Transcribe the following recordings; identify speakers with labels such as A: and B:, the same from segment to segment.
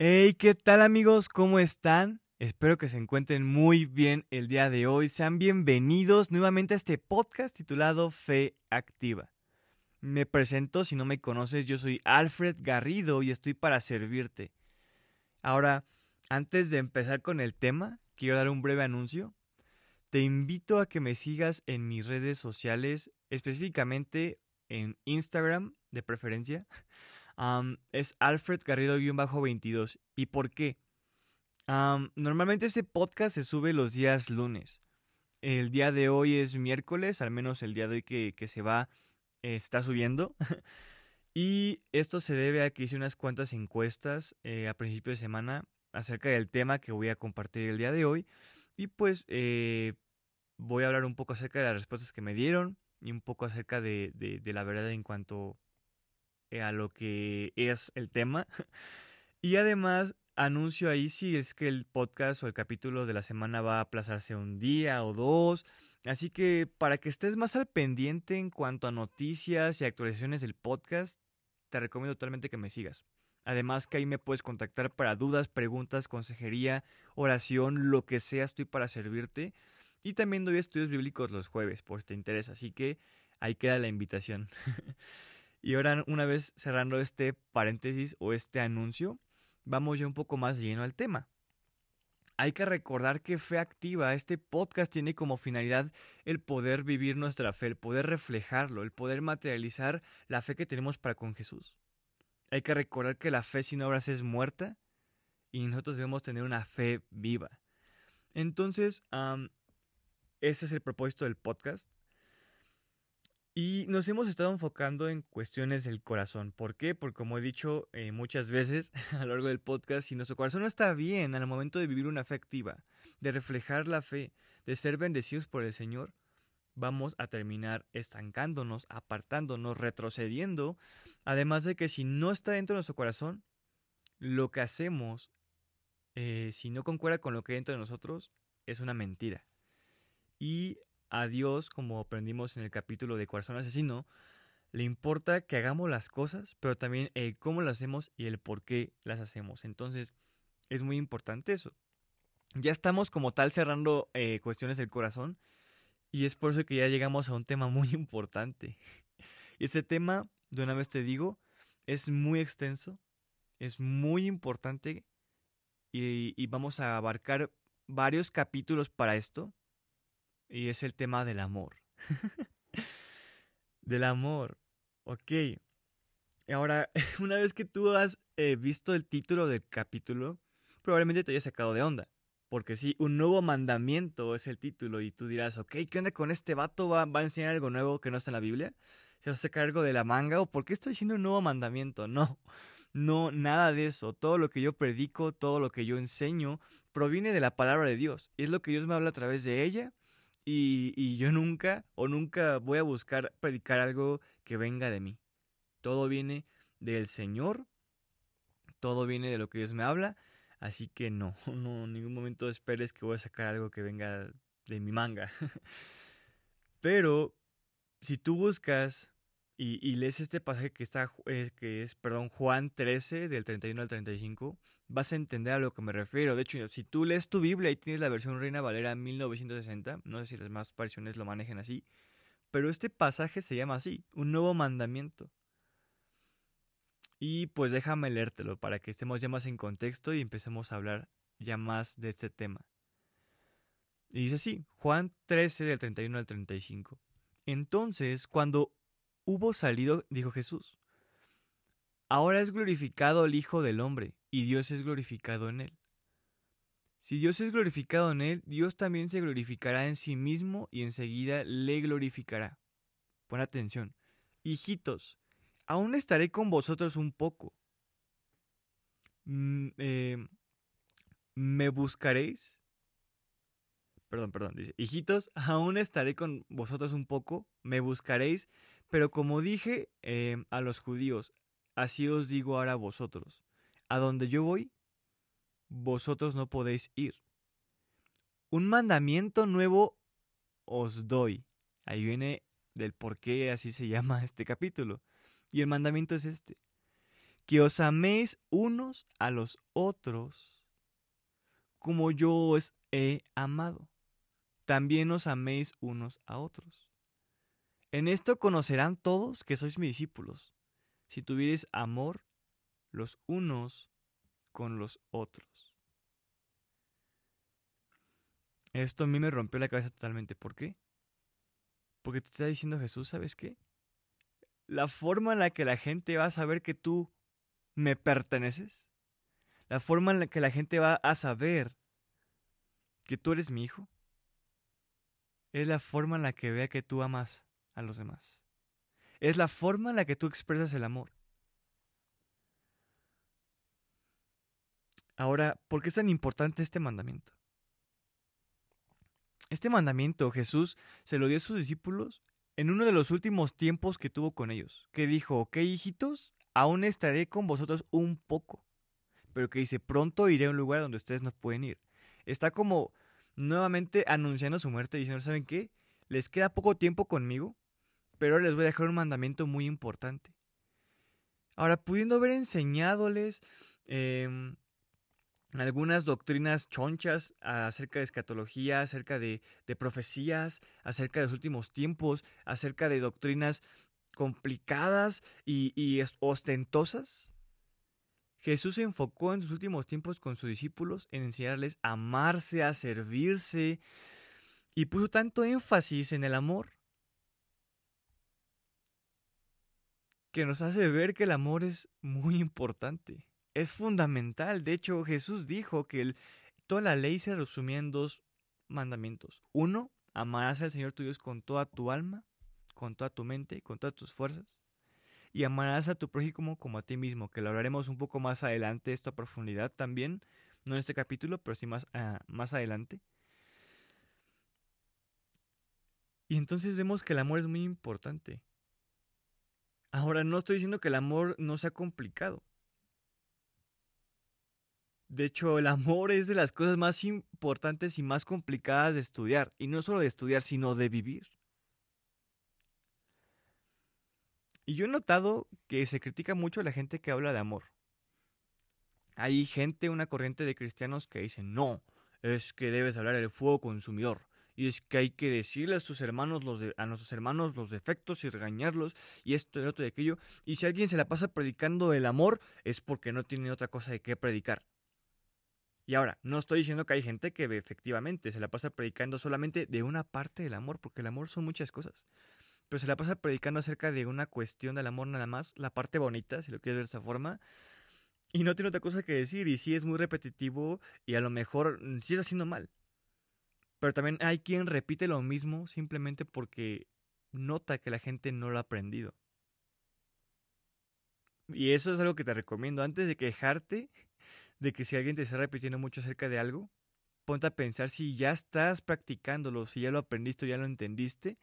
A: Hey, ¿qué tal amigos? ¿Cómo están? Espero que se encuentren muy bien el día de hoy. Sean bienvenidos nuevamente a este podcast titulado Fe Activa. Me presento, si no me conoces, yo soy Alfred Garrido y estoy para servirte. Ahora, antes de empezar con el tema, quiero dar un breve anuncio. Te invito a que me sigas en mis redes sociales, específicamente en Instagram, de preferencia es Alfred Garrido-22. ¿Y por qué? normalmente este podcast se sube los días lunes. El día de hoy es miércoles, al menos el día de hoy que, se va está subiendo. y esto se debe a que hice unas cuantas encuestas eh, a principio de semana acerca del tema que voy a compartir el día de hoy. Y pues eh, voy a hablar un poco acerca de las respuestas que me dieron y un poco acerca de, de la verdad en cuanto eh, a lo que es el tema. Y además anuncio ahí si es que el podcast o el capítulo de la semana va a aplazarse un día o dos. Así que para que estés más al pendiente en cuanto a noticias y actualizaciones del podcast, te recomiendo totalmente que me sigas. Además que ahí me puedes contactar para dudas, preguntas, consejería, oración, lo que sea, estoy para servirte. Y también doy estudios bíblicos los jueves, por si te interesa. Así que ahí queda la invitación. Y ahora, una vez cerrando este paréntesis o este anuncio, vamos ya un poco más lleno al tema. Hay que recordar que Fe Activa, este podcast tiene como finalidad el poder vivir nuestra fe, el poder reflejarlo, el poder materializar la fe que tenemos para con Jesús. Hay que recordar que la fe sin obras es muerta y nosotros debemos tener una fe viva. Entonces, ese es el propósito del podcast. Y nos hemos estado enfocando en cuestiones del corazón. ¿Por qué? Porque como he dicho eh, muchas veces a lo largo del podcast, si nuestro corazón no está bien al momento de vivir una fe activa, de reflejar la fe, de ser bendecidos por el Señor, vamos a terminar estancándonos, apartándonos, retrocediendo. Además de que si no está dentro de nuestro corazón, lo que hacemos, eh, si no concuerda con lo que hay dentro de nosotros, es una mentira. Y a Dios, como aprendimos en el capítulo de Corazón Asesino, le importa que hagamos las cosas, pero también el cómo las hacemos y el por qué las hacemos. Entonces, es muy importante eso. Ya estamos como tal cerrando eh, cuestiones del corazón y es por eso que ya llegamos a un tema muy importante. Y ese tema, de una vez te digo, es muy extenso, es muy importante y vamos a abarcar varios capítulos para esto y es el tema del amor. del amor. Ok. Ahora, una vez que tú has eh, visto el título del capítulo, probablemente te haya sacado de onda. Porque sí, un nuevo mandamiento es el título y tú dirás, ok, ¿qué onda con este vato? ¿Va, va a enseñar algo nuevo que no está en la Biblia? ¿Se va a sacar algo de la manga? ¿O por qué está diciendo un nuevo mandamiento? No, no, nada de eso. Todo lo que yo predico, todo lo que yo enseño, proviene de la palabra de Dios. Y es lo que Dios me habla a través de ella y, yo nunca o nunca voy a buscar predicar algo que venga de mí. Todo viene del Señor, todo viene de lo que Dios me habla, así que no, no, en ningún momento esperes que voy a sacar algo que venga de mi manga. Pero si tú buscas y, lees este pasaje que, está, eh, que es perdón, Juan 13, del 31 al 35, vas a entender a lo que me refiero. De hecho, si tú lees tu Biblia y tienes la versión Reina Valera 1960, no sé si las más versiones lo manejen así, pero este pasaje se llama así, un nuevo mandamiento. Y pues déjame leértelo para que estemos ya más en contexto y empecemos a hablar ya más de este tema. Y dice así, Juan 13 del 31 al 35. Entonces, cuando hubo salido, dijo Jesús, ahora es glorificado el Hijo del Hombre, y Dios es glorificado en él. Si Dios es glorificado en él, Dios también se glorificará en sí mismo y enseguida le glorificará. Pon atención. Hijitos, aún estaré con vosotros un poco. Mm, eh, ¿Me buscaréis? Perdón, perdón. Dice, hijitos, aún estaré con vosotros un poco. ¿Me buscaréis? Pero como dije eh, a los judíos, así os digo ahora a vosotros, a donde yo voy, vosotros no podéis ir. Un mandamiento nuevo os doy. Ahí viene del por qué así se llama este capítulo. Y el mandamiento es este. Que os améis unos a los otros como yo os he amado. También os améis unos a otros. En esto conocerán todos que sois mis discípulos, si tuviereis amor los unos con los otros. Esto a mí me rompió la cabeza totalmente. ¿Por qué? Porque te está diciendo Jesús, ¿sabes qué? La forma en la que la gente va a saber que tú me perteneces, la forma en la que la gente va a saber que tú eres mi hijo, es la forma en la que vea que tú amas a los demás. Es la forma en la que tú expresas el amor. Ahora, ¿por qué es tan importante este mandamiento? Este mandamiento Jesús se lo dio a sus discípulos en uno de los últimos tiempos que tuvo con ellos, que dijo, ok hijitos, aún estaré con vosotros un poco, pero que dice, pronto iré a un lugar donde ustedes no pueden ir. Está como nuevamente anunciando su muerte, diciendo, ¿saben qué? Les queda poco tiempo conmigo, pero les voy a dejar un mandamiento muy importante. Ahora, pudiendo haber enseñadoles em, algunas doctrinas chonchas acerca de escatología, acerca de, profecías, acerca de los últimos tiempos, acerca de doctrinas complicadas y, y ostentosas. Jesús se enfocó en sus últimos tiempos con sus discípulos en enseñarles a amarse, a servirse, y puso tanto énfasis en el amor que nos hace ver que el amor es muy importante es fundamental. De hecho, Jesús dijo que toda la ley se resumía en dos mandamientos. Uno, amarás al Señor tu Dios con toda tu alma, con toda tu mente, con todas tus fuerzas. Y amarás a tu prójimo como a ti mismo, que lo hablaremos un poco más adelante, esto a profundidad también, no en este capítulo, pero sí más, ah, más adelante. Y entonces vemos que el amor es muy importante. Ahora, no estoy diciendo que el amor no sea complicado. De hecho, el amor es de las cosas más importantes y más complicadas de estudiar. Y no solo de estudiar, sino de vivir. Y yo he notado que se critica mucho a la gente que habla de amor. Hay gente, una corriente de cristianos que dicen, no, es que debes hablar del fuego consumidor. Y es que hay que decirle a sus hermanos los a nuestros hermanos los defectos y regañarlos y esto y otro y aquello. Y si alguien se la pasa predicando el amor es porque no tiene otra cosa de qué predicar. Y ahora, no estoy diciendo que hay gente que efectivamente se la pasa predicando solamente de una parte del amor, porque el amor son muchas cosas. Pero se la pasa predicando acerca de una cuestión del amor nada más, la parte bonita, si lo quieres ver de esa forma. Y no tiene otra cosa que decir, y sí es muy repetitivo, y a lo mejor mm, sí está haciendo mal. Pero también hay quien repite lo mismo simplemente porque nota que la gente no lo ha aprendido. Y eso es algo que te recomiendo. Antes de quejarte, de que si alguien te está repitiendo mucho acerca de algo, ponte a pensar si ya estás practicándolo, si ya lo aprendiste o ya lo entendiste,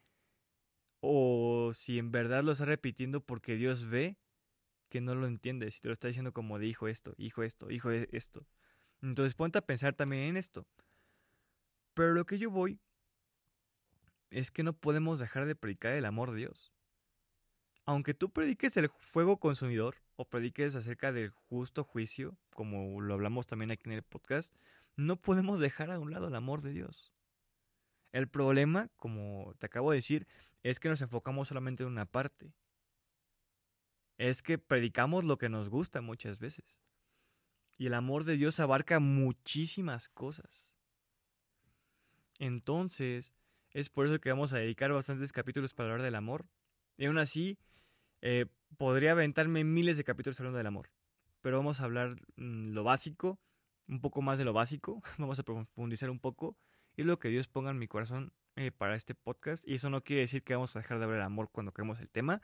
A: o si en verdad lo estás repitiendo porque Dios ve que no lo entiendes, si te lo está diciendo como de hijo esto, hijo esto, hijo e-, esto. Entonces ponte a pensar también en esto. Pero lo que yo voy es que no podemos dejar de predicar el amor de Dios. Aunque tú prediques el fuego consumidor, o prediques acerca del justo juicio, como lo hablamos también aquí en el podcast, no podemos dejar a un lado el amor de Dios. El problema, como te acabo de decir, es que nos enfocamos solamente en una parte. Es que predicamos lo que nos gusta muchas veces. Y el amor de Dios abarca muchísimas cosas. Entonces, es por eso que vamos a dedicar bastantes capítulos para hablar del amor. Y aún así, eh, podría aventarme miles de capítulos hablando del amor. Pero vamos a hablar mm, lo básico, un poco más de lo básico. Vamos a profundizar un poco. Y es lo que Dios ponga en mi corazón eh, para este podcast. Y eso no quiere decir que vamos a dejar de hablar del amor cuando creemos el tema.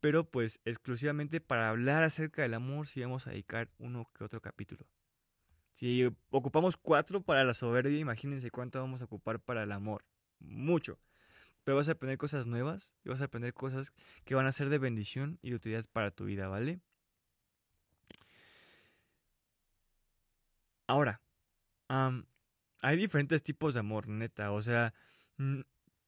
A: Pero pues exclusivamente para hablar acerca del amor sí vamos a dedicar uno que otro capítulo. Si ocupamos cuatro para la soberbia, imagínense cuánto vamos a ocupar para el amor. Mucho. Pero vas a aprender cosas nuevas y vas a aprender cosas que van a ser de bendición y de utilidad para tu vida, ¿vale? Ahora, um, hay diferentes tipos de amor, neta. O sea, mm,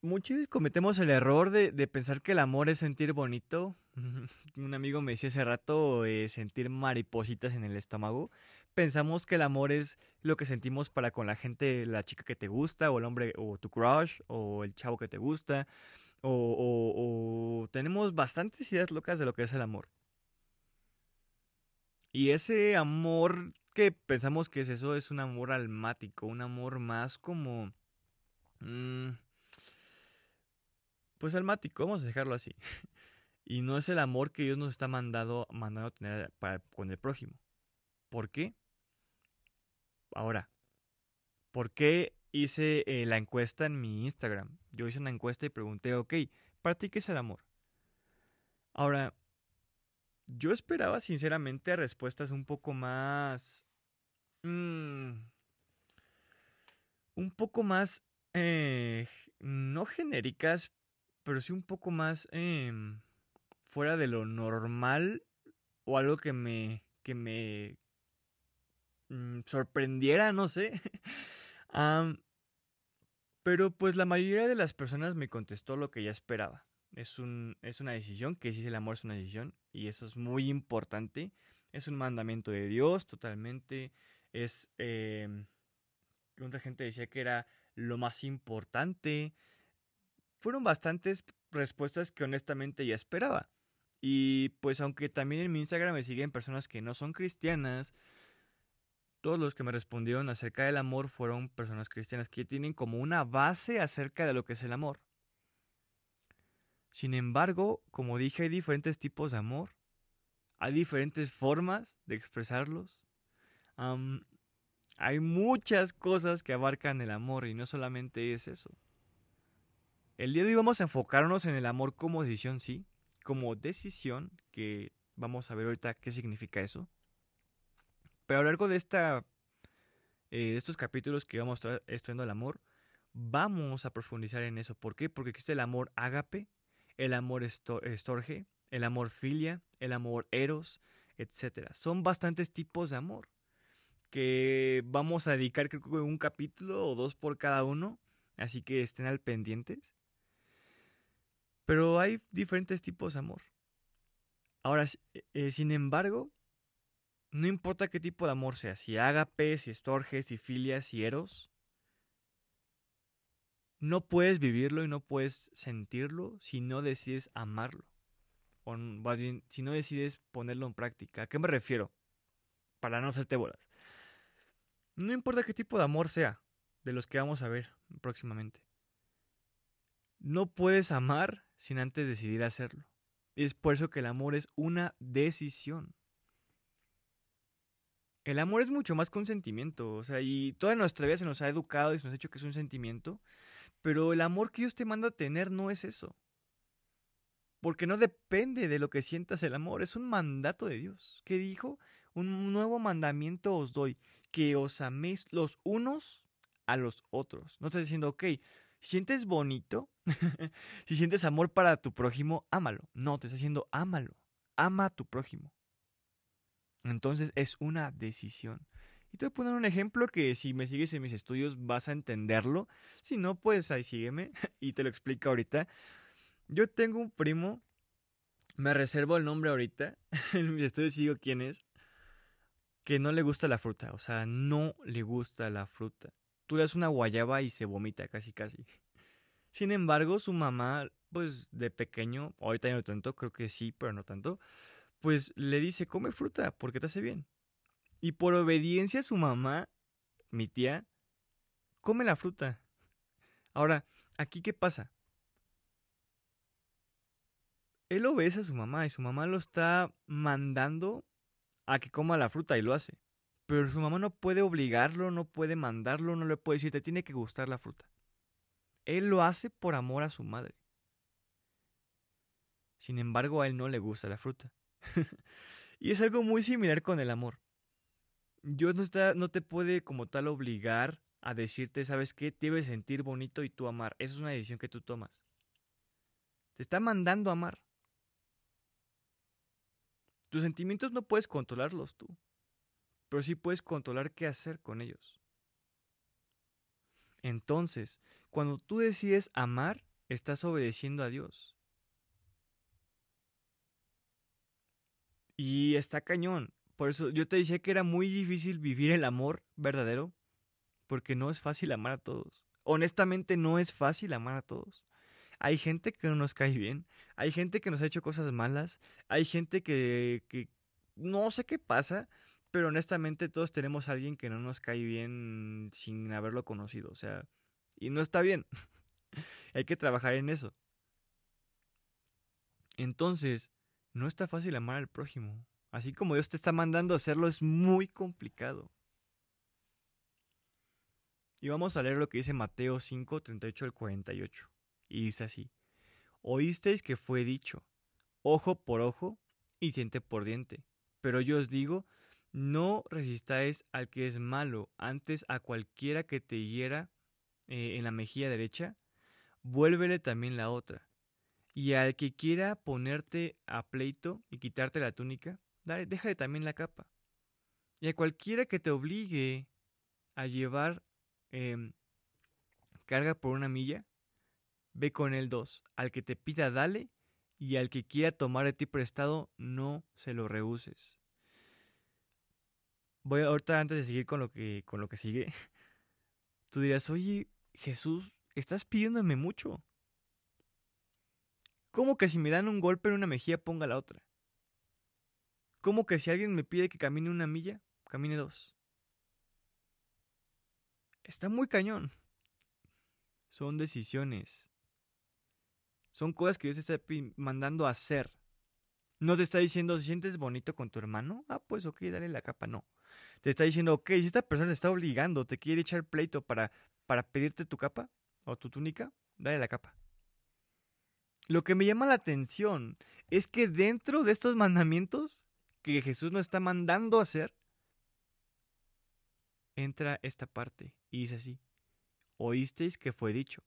A: muchas veces cometemos el error de, pensar que el amor es sentir bonito. Un amigo me decía hace rato eh, sentir maripositas en el estómago. Pensamos que el amor es lo que sentimos para con la gente, la chica que te gusta, o el hombre, o tu crush, o el chavo que te gusta. O, o tenemos bastantes ideas locas de lo que es el amor. Y ese amor que pensamos que es eso, es un amor almático, un amor más como... Mm, pues almático, vamos a dejarlo así. y no es el amor que Dios nos está mandando, mandando a tener para, con el prójimo. ¿Por qué? Ahora, ¿por qué hice eh, la encuesta en mi Instagram? Yo hice una encuesta y pregunté, ok, ¿para ti qué es el amor? Ahora, yo esperaba sinceramente respuestas un poco más... Mm, un poco más... Eh, no genéricas, pero sí un poco más em, fuera de lo normal o algo que me... que me... Mm, sorprendiera, no sé. pero pues la mayoría de las personas me contestó lo que ya esperaba. Es, un, es una decisión, que si el amor es una decisión, y eso es muy importante. Es un mandamiento de Dios totalmente. Es... Eh, mucha gente decía que era lo más importante. Fueron bastantes respuestas que honestamente ya esperaba. Y pues aunque también en mi Instagram me siguen personas que no son cristianas, todos los que me respondieron acerca del amor fueron personas cristianas que tienen como una base acerca de lo que es el amor. Sin embargo, como dije, hay diferentes tipos de amor. Hay diferentes formas de expresarlos. hay muchas cosas que abarcan el amor y no solamente es eso. El día de hoy vamos a enfocarnos en el amor como decisión, sí, como decisión, que vamos a ver ahorita qué significa eso. Pero a lo largo de, esta, eh, de estos capítulos que vamos a estar estudiando el amor, vamos a profundizar en eso. ¿Por qué? Porque existe el amor ágape, el amor estorge, el amor filia, el amor eros, etc. Son bastantes tipos de amor que vamos a dedicar creo que un capítulo o dos por cada uno, así que estén al pendientes. Pero hay diferentes tipos de amor. Ahora, eh, sin embargo, no importa qué tipo de amor sea, si ágape, si estorge, si filia, si eros, no puedes vivirlo y no puedes sentirlo si no decides amarlo. O bien, si no decides ponerlo en práctica. ¿A qué me refiero? Para no hacerte bolas. No importa qué tipo de amor sea, de los que vamos a ver próximamente. No puedes amar sin antes decidir hacerlo. Es por eso que el amor es una decisión. El amor es mucho más que un sentimiento, o sea, y toda nuestra vida se nos ha educado y se nos ha dicho que es un sentimiento, pero el amor que Dios te manda a tener no es eso. Porque no depende de lo que sientas el amor, es un mandato de Dios. ¿Qué dijo? Un nuevo mandamiento os doy, que os améis los unos a los otros. No estás diciendo, ok, sientes bonito, si sientes amor para tu prójimo, ámalo. No, te está diciendo, ámalo, ama a tu prójimo. Entonces es una decisión. Y te voy a poner un ejemplo que si me sigues en mis estudios vas a entenderlo. Si no, pues ahí sígueme y te lo explico ahorita. Yo tengo un primo, me reservo el nombre ahorita. en mis estudios digo quién es. Que no le gusta la fruta, o sea, no le gusta la fruta. Tú le das una guayaba y se vomita casi casi. Sin embargo, su mamá, pues de pequeño, ahorita no tanto, creo que sí, pero no tanto, pues le dice, come fruta porque te hace bien. Y por obediencia a su mamá, mi tía, come la fruta. Ahora, ¿aquí qué pasa? Él obedece a su mamá y su mamá lo está mandando a que coma la fruta y lo hace. Pero su mamá no puede obligarlo, no puede mandarlo, no le puede decir, te tiene que gustar la fruta. Él lo hace por amor a su madre. Sin embargo, a él no le gusta la fruta. y es algo muy similar con el amor. Dios no, te puede como tal obligar a decirte, ¿sabes qué? Debes sentir bonito y tú amar. Esa es una decisión que tú tomas. Te está mandando a amar. Tus sentimientos no puedes controlarlos tú. pero sí puedes controlar qué hacer con ellos. Entonces, cuando tú decides amar, estás obedeciendo a Dios. Y está cañón. Por eso yo te decía que era muy difícil vivir el amor verdadero, porque no es fácil amar a todos. Honestamente no es fácil amar a todos. Hay gente que no nos cae bien, hay gente que nos ha hecho cosas malas, hay gente que, que no sé qué pasa, pero honestamente todos tenemos a alguien que no nos cae bien sin haberlo conocido, o sea, y no está bien. Hay que trabajar en eso. Entonces, no está fácil amar al prójimo. Así como Dios te está mandando hacerlo, es muy complicado. Y vamos a leer lo que dice Mateo 5, 38 al 48. Y dice así: Oísteis que fue dicho, ojo por ojo y diente por diente. Pero yo os digo, no resistáis al que es malo, antes a cualquiera que te hiera eh, en la mejilla derecha, vuélvele también la otra. Y al que quiera ponerte a pleito y quitarte la túnica, dale, déjale también la capa. Y a cualquiera que te obligue a llevar em, carga por una milla, ve con él dos. Al que te pida, dale, y al que quiera tomar de ti prestado, no se lo rehuses voy ahorita antes de seguir con lo que con lo que sigue. Tú dirás, "Oye, Jesús, estás pidiéndome mucho." ¿Cómo que si me dan un golpe en una mejilla ponga la otra? ¿Cómo que si alguien me pide que camine una milla, camine dos? Está muy cañón. Son decisiones. Son cosas que Dios te está mandando a hacer. No te está diciendo, si sientes bonito con tu hermano, ah, pues ok, dale la capa. No te está diciendo, ok, si esta persona te está obligando, te quiere echar pleito para, para pedirte tu capa o tu túnica, dale la capa. Lo que me llama la atención es que dentro de estos mandamientos que Jesús nos está mandando hacer, entra esta parte y dice así, oísteis que fue dicho,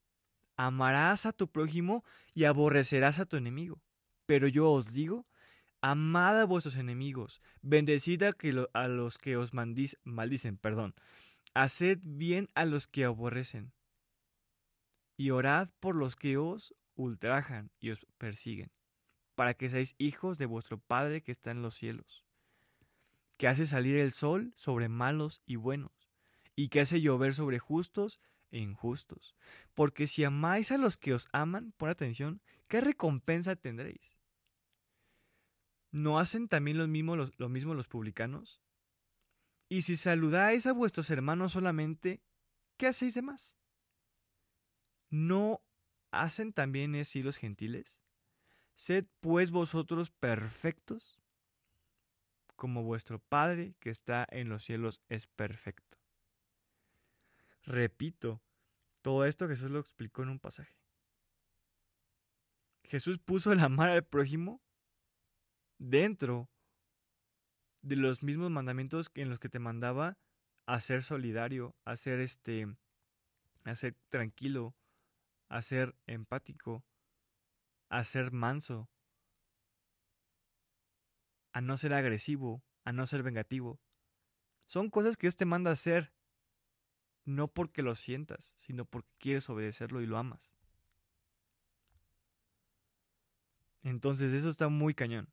A: amarás a tu prójimo y aborrecerás a tu enemigo. Pero yo os digo amad a vuestros enemigos, bendecid a los que os maldicen, perdón, haced bien a los que aborrecen, y orad por los que os ultrajan y os persiguen, para que seáis hijos de vuestro Padre que está en los cielos, que hace salir el sol sobre malos y buenos, y que hace llover sobre justos e injustos. Porque si amáis a los que os aman, pon atención, ¿qué recompensa tendréis? ¿No hacen también lo mismo los, lo mismo los publicanos? Y si saludáis a vuestros hermanos solamente, ¿qué hacéis de más? ¿No hacen también así los gentiles? Sed pues vosotros perfectos, como vuestro Padre que está en los cielos es perfecto. Repito, todo esto Jesús lo explicó en un pasaje. Jesús puso el amar al prójimo dentro de los mismos mandamientos en los que te mandaba a ser solidario, a ser este, a ser tranquilo, a ser empático, a ser manso, a no ser agresivo, a no ser vengativo. Son cosas que Dios te manda a hacer, no porque lo sientas, sino porque quieres obedecerlo y lo amas. Entonces eso está muy cañón.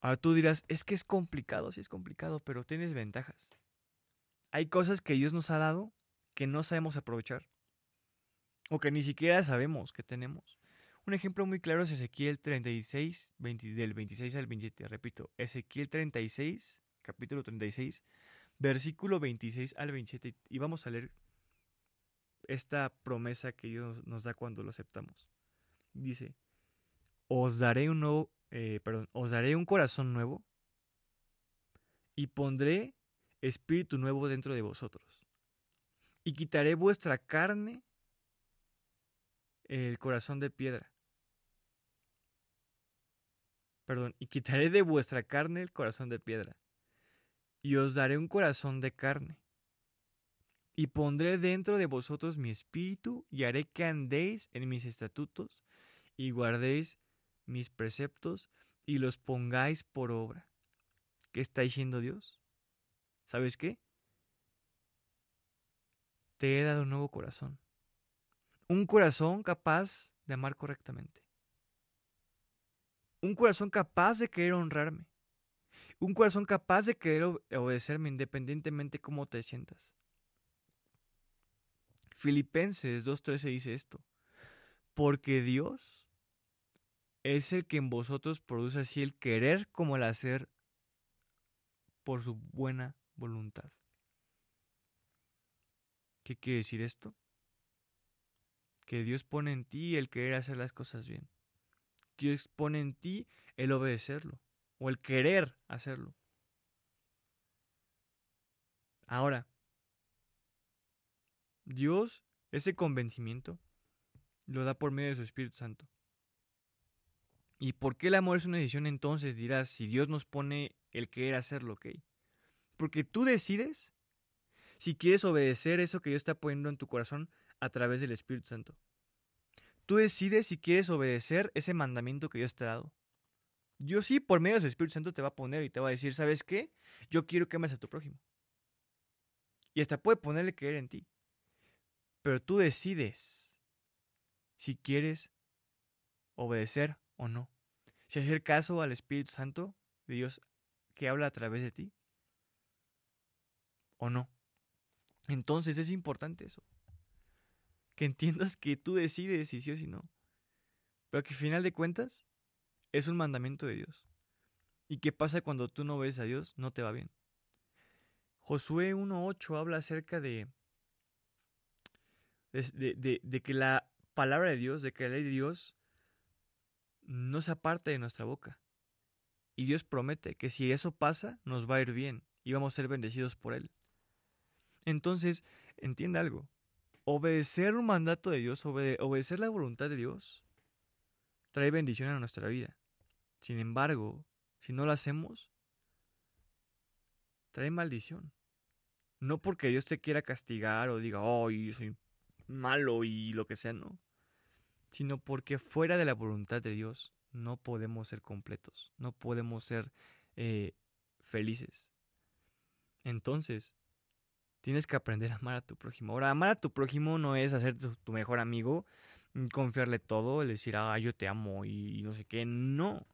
A: Ahora tú dirás, es que es complicado, sí es complicado, pero tienes ventajas. Hay cosas que Dios nos ha dado que no sabemos aprovechar. O que ni siquiera sabemos que tenemos. Un ejemplo muy claro es Ezequiel 36, del 26 al 27. Repito, Ezequiel 36, capítulo 36, versículo 26 al 27. Y vamos a leer esta promesa que Dios nos da cuando lo aceptamos. Dice, os daré un nuevo eh, perdón, os daré un corazón nuevo y pondré espíritu nuevo dentro de vosotros. Y quitaré vuestra carne, el corazón de piedra. Perdón, y quitaré de vuestra carne el corazón de piedra. Y os daré un corazón de carne. Y pondré dentro de vosotros mi espíritu y haré que andéis en mis estatutos y guardéis mis preceptos y los pongáis por obra. ¿Qué está diciendo Dios? ¿sabes qué? Te he dado un nuevo corazón. Un corazón capaz de amar correctamente. Un corazón capaz de querer honrarme. Un corazón capaz de querer obedecerme independientemente cómo te sientas. Filipenses 2.13 dice esto. Porque Dios es el que en vosotros produce así el querer como el hacer por su buena voluntad. ¿Qué quiere decir esto? Que Dios pone en ti el querer hacer las cosas bien. Dios pone en ti el obedecerlo o el querer hacerlo. Ahora, Dios ese convencimiento lo da por medio de su Espíritu Santo. ¿Y por qué el amor es una decisión entonces? Dirás, si Dios nos pone el querer hacerlo, ¿ok? Porque tú decides si quieres obedecer eso que Dios está poniendo en tu corazón a través del Espíritu Santo. Tú decides si quieres obedecer ese mandamiento que Dios te ha dado. Dios sí, por medio de su Espíritu Santo te va a poner y te va a decir, ¿sabes qué? Yo quiero que ames a tu prójimo. Y hasta puede ponerle querer en ti. Pero tú decides si quieres obedecer o no. Si hacer caso al Espíritu Santo de Dios que habla a través de ti o no. Entonces es importante eso. Que entiendas que tú decides si sí o si no. Pero que al final de cuentas es un mandamiento de Dios. ¿Y qué pasa cuando tú no ves a Dios? No te va bien. Josué 1.8 habla acerca de de, que la palabra de Dios, de que la ley de Dios no se aparte de nuestra boca. Y Dios promete que si eso pasa, nos va a ir bien y vamos a ser bendecidos por Él. Entonces, entienda algo. Obedecer un mandato de Dios, obedecer la voluntad de Dios, trae bendición a nuestra vida. Sin embargo, si no lo hacemos, trae maldición. No porque Dios te quiera castigar o diga, oh, soy malo y lo que sea, no. Sino porque fuera de la voluntad de Dios no podemos ser completos, no podemos ser eh, felices. Entonces, tienes que aprender a amar a tu prójimo. Ahora, amar a tu prójimo no es hacer tu mejor amigo, confiarle todo, decir, ah, yo te amo y no sé qué. No.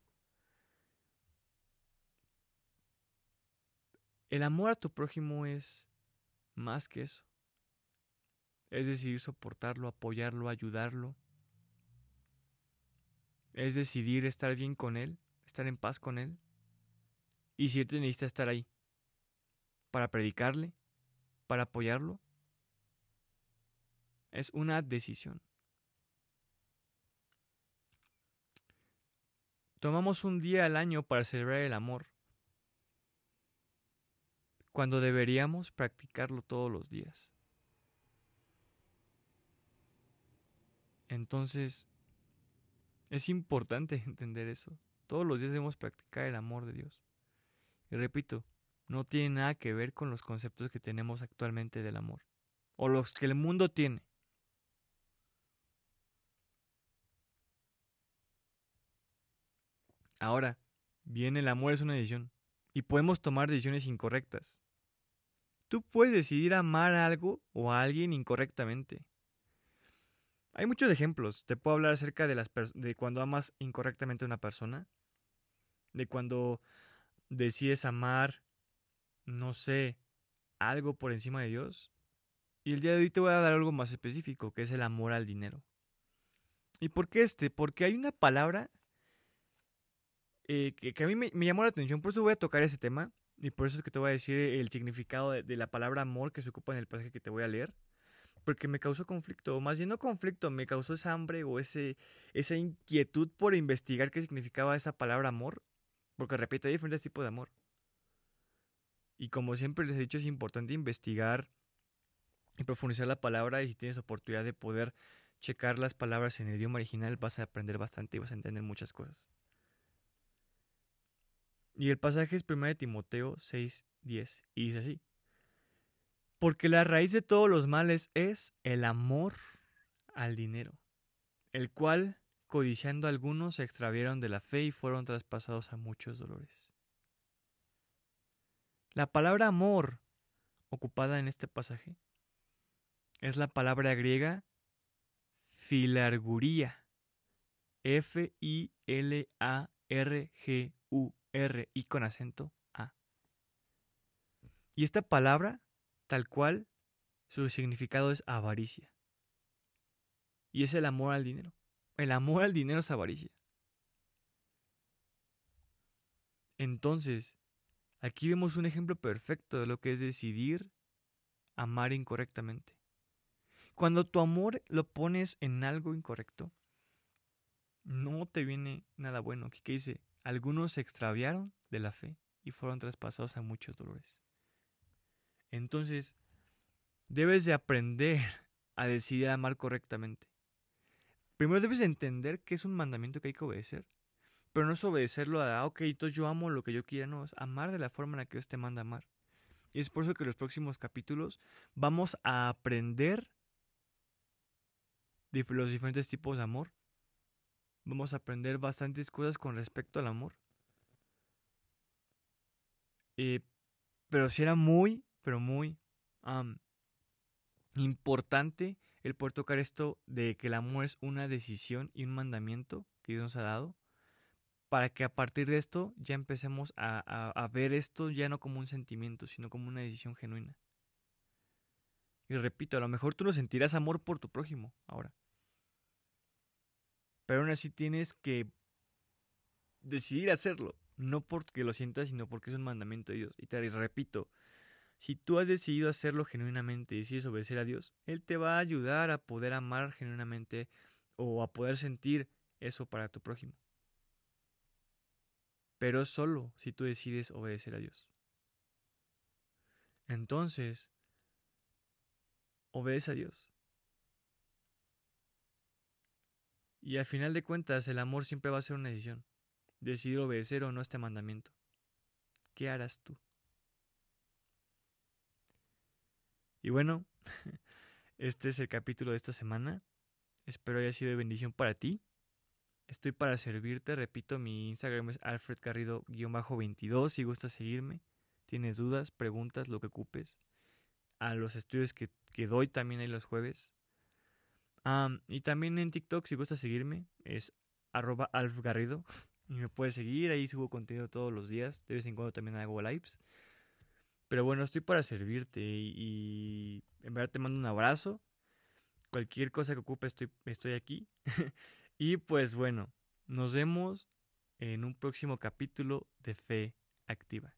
A: El amor a tu prójimo es más que eso. Es decidir soportarlo, apoyarlo, ayudarlo. Es decidir estar bien con él, estar en paz con él. Y si te necesita estar ahí para predicarle, para apoyarlo, es una decisión. Tomamos un día al año para celebrar el amor, cuando deberíamos practicarlo todos los días. Entonces, es importante entender eso. Todos los días debemos practicar el amor de Dios. Y repito, no tiene nada que ver con los conceptos que tenemos actualmente del amor. O los que el mundo tiene. Ahora, bien, el amor es una decisión. Y podemos tomar decisiones incorrectas. Tú puedes decidir amar a algo o a alguien incorrectamente. Hay muchos ejemplos. Te puedo hablar acerca de, las de cuando amas incorrectamente a una persona. De cuando decides amar, no sé, algo por encima de Dios. Y el día de hoy te voy a dar algo más específico, que es el amor al dinero. ¿Y por qué este? Porque hay una palabra eh, que, a mí me, llamó la atención, por eso voy a tocar ese tema. Y por eso es que te voy a decir el significado de la palabra amor que se ocupa en el pasaje que te voy a leer porque me causó conflicto, o más bien no conflicto, me causó esa hambre o ese, esa inquietud por investigar qué significaba esa palabra amor, porque repito, hay diferentes tipos de amor. Y como siempre les he dicho, es importante investigar y profundizar la palabra y si tienes oportunidad de poder checar las palabras en el idioma original vas a aprender bastante y vas a entender muchas cosas. Y el pasaje es 1 Timoteo 6, 10 y dice así. Porque la raíz de todos los males es el amor al dinero, el cual, codiciando algunos, se extravieron de la fe y fueron traspasados a muchos dolores. La palabra amor ocupada en este pasaje es la palabra griega filarguría. F-I-L-A-R-G-U-R y con acento A. Y esta palabra, tal cual, su significado es avaricia. Y es el amor al dinero. El amor al dinero es avaricia. Entonces, aquí vemos un ejemplo perfecto de lo que es decidir amar incorrectamente. Cuando tu amor lo pones en algo incorrecto, no te viene nada bueno. ¿Qué dice? Algunos se extraviaron de la fe y fueron traspasados a muchos dolores. Entonces, debes de aprender a decidir amar correctamente. Primero debes de entender que es un mandamiento que hay que obedecer. Pero no es obedecerlo a, ah, ok, entonces yo amo lo que yo quiera, no, es amar de la forma en la que Dios te manda amar. Y es por eso que en los próximos capítulos vamos a aprender los diferentes tipos de amor. Vamos a aprender bastantes cosas con respecto al amor. Eh, pero si era muy, pero muy importante el poder tocar esto de que el amor es una decisión y un mandamiento que Dios nos ha dado, para que a partir de esto ya empecemos a, a ver esto ya no como un sentimiento, sino como una decisión genuina. Y repito, a lo mejor tú no sentirás amor por tu prójimo ahora. Pero aún así tienes que decidir hacerlo. No porque lo sientas, sino porque es un mandamiento de Dios. Y te repito, si tú has decidido hacerlo genuinamente y decides obedecer a Dios, Él te va a ayudar a poder amar genuinamente o a poder sentir eso para tu prójimo. Pero solo si tú decides obedecer a Dios. Entonces, obedece a Dios. Y al final de cuentas, el amor siempre va a ser una decisión. Decidir obedecer o no este mandamiento. ¿Qué harás tú? Y bueno, este es el capítulo de esta semana. Espero haya sido de bendición para ti. Estoy para servirte. Repito, mi Instagram es alfredgarrido-22 si gustas seguirme. Tienes dudas, preguntas, lo que ocupes. A los estudios que, doy también hay los jueves. y también en TikTok, si gustas seguirme, es arroba alfgarrido. Y me puedes seguir, ahí subo contenido todos los días. De vez en cuando también hago lives. Pero bueno, estoy para servirte y, en verdad te mando un abrazo. Cualquier cosa que ocupe estoy, estoy aquí. y pues bueno, nos vemos en un próximo capítulo de Fe Activa.